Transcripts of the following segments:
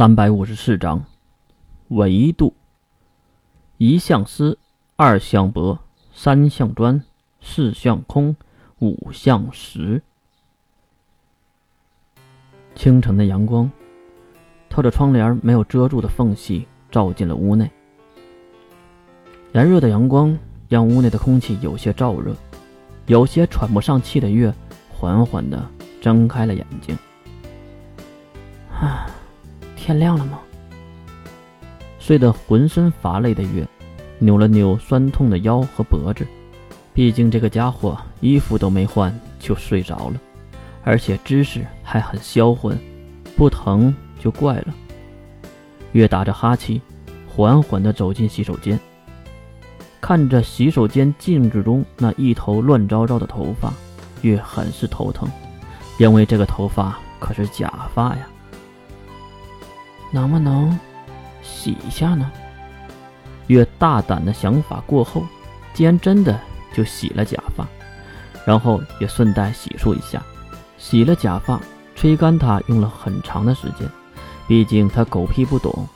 三百五十四章，维度。一向丝，二向帛，三向砖，四向空，五向石。清晨的阳光，透着窗帘没有遮住的缝隙，照进了屋内。炎热的阳光让屋内的空气有些燥热，有些喘不上气的月，缓缓的睁开了眼睛。啊。天亮了吗？睡得浑身乏累的月，扭了扭酸痛的腰和脖子。毕竟这个家伙衣服都没换就睡着了，而且姿势还很销魂，不疼就怪了。月打着哈气，缓缓地走进洗手间，看着洗手间镜子中那一头乱糟糟的头发，月很是头疼，因为这个头发可是假发呀。能不能洗一下呢？越大胆的想法过后，竟然真的就洗了假发，然后也顺带洗漱一下。洗了假发，吹干它用了很长的时间，毕竟他狗屁不懂，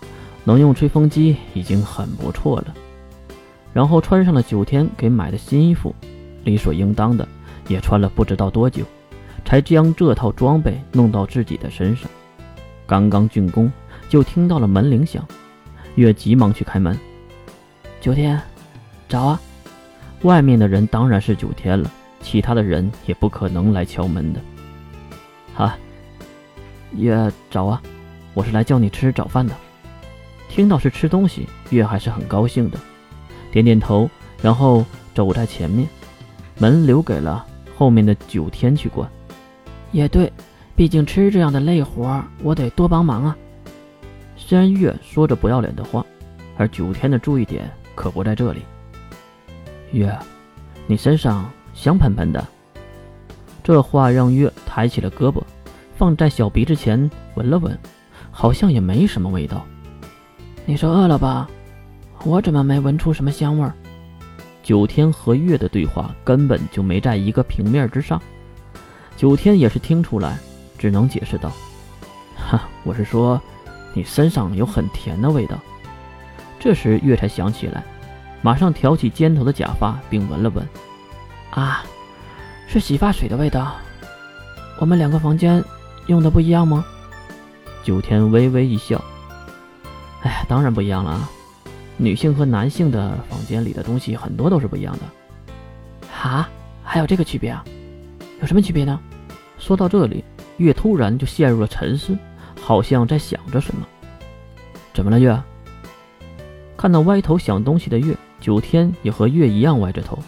能用吹风机已经很不错了。然后穿上了九天给买的新衣服，理所应当的也穿了不知道多久，才将这套装备弄到自己的身上。刚刚竣工。就听到了门铃响，月急忙去开门。九天，早啊！外面的人当然是九天了，其他的人也不可能来敲门的。哈，月早啊！我是来叫你吃早饭的。听到是吃东西，月还是很高兴的，点点头，然后走在前面，门留给了后面的九天去关。也对，毕竟吃这样的累活，我得多帮忙啊。虽然月说着不要脸的话，而九天的注意点可不在这里。月，你身上香喷喷的。这话让月抬起了胳膊，放在小鼻子前闻了闻，好像也没什么味道。你是饿了吧？我怎么没闻出什么香味儿？九天和月的对话根本就没在一个平面之上。九天也是听出来，只能解释道：“哈，我是说。”你身上有很甜的味道。这时月才想起来，马上挑起肩头的假发，并闻了闻。啊，是洗发水的味道。我们两个房间用的不一样吗？九天微微一笑。哎，当然不一样了！女性和男性的房间里的东西很多都是不一样的。啊，还有这个区别啊？有什么区别呢？说到这里，月突然就陷入了沉思。好像在想着什么，怎么了月？看到歪头想东西的月，九天也和月一样歪着头。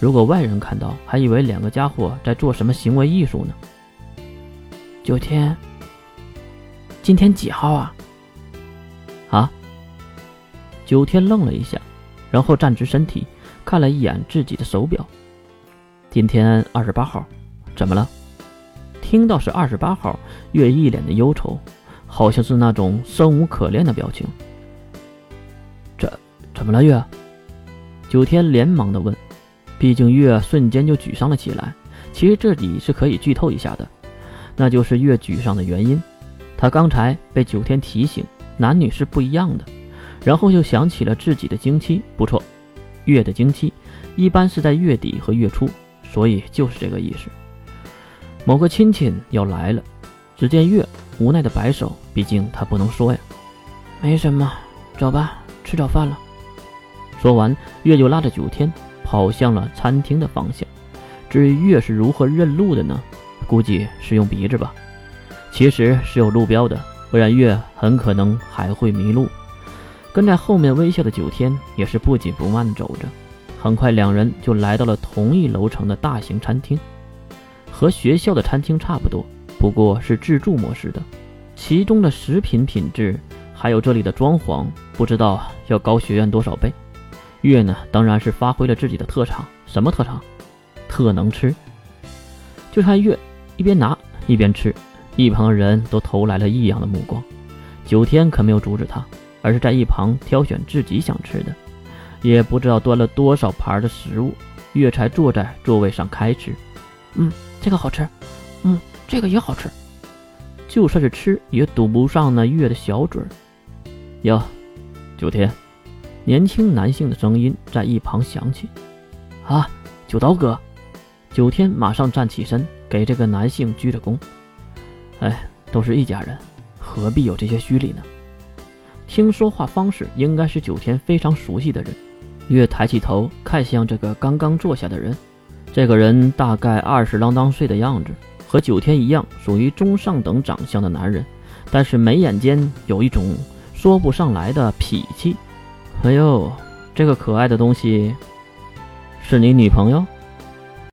如果外人看到，还以为两个家伙在做什么行为艺术呢。九天，今天几号啊？啊？九天愣了一下，然后站直身体，看了一眼自己的手表。今天二十八号，怎么了？听到是二十八号，月一脸的忧愁，好像是那种生无可恋的表情。这怎么了，月？九天连忙的问。毕竟月瞬间就沮丧了起来。其实这里是可以剧透一下的，那就是月沮丧的原因。他刚才被九天提醒男女是不一样的，然后又想起了自己的经期，不错，月的经期一般是在月底和月初，所以就是这个意思。某个亲戚要来了，只见月无奈的摆手，毕竟他不能说呀。没什么，走吧，吃早饭了。说完，月就拉着九天跑向了餐厅的方向。至于月是如何认路的呢？估计是用鼻子吧。其实是有路标的，不然月很可能还会迷路。跟在后面微笑的九天也是不紧不慢的走着。很快，两人就来到了同一楼层的大型餐厅。和学校的餐厅差不多，不过是自助模式的。其中的食品品质，还有这里的装潢，不知道要高学院多少倍。月呢，当然是发挥了自己的特长。什么特长？特能吃。就看月一边拿一边吃，一旁的人都投来了异样的目光。九天可没有阻止他，而是在一旁挑选自己想吃的。也不知道端了多少盘的食物，月才坐在座位上开吃。嗯。这个好吃，嗯，这个也好吃。就算是吃也堵不上那月的小嘴。哟，九天，年轻男性的声音在一旁响起。啊，九刀哥！九天马上站起身，给这个男性鞠着躬。哎，都是一家人，何必有这些虚礼呢？听说话方式应该是九天非常熟悉的人。月抬起头看向这个刚刚坐下的人，这个人大概二十啷当岁的样子，和九天一样，属于中上等长相的男人，但是眉眼间有一种说不上来的痞气。哎呦，这个可爱的东西，是你女朋友？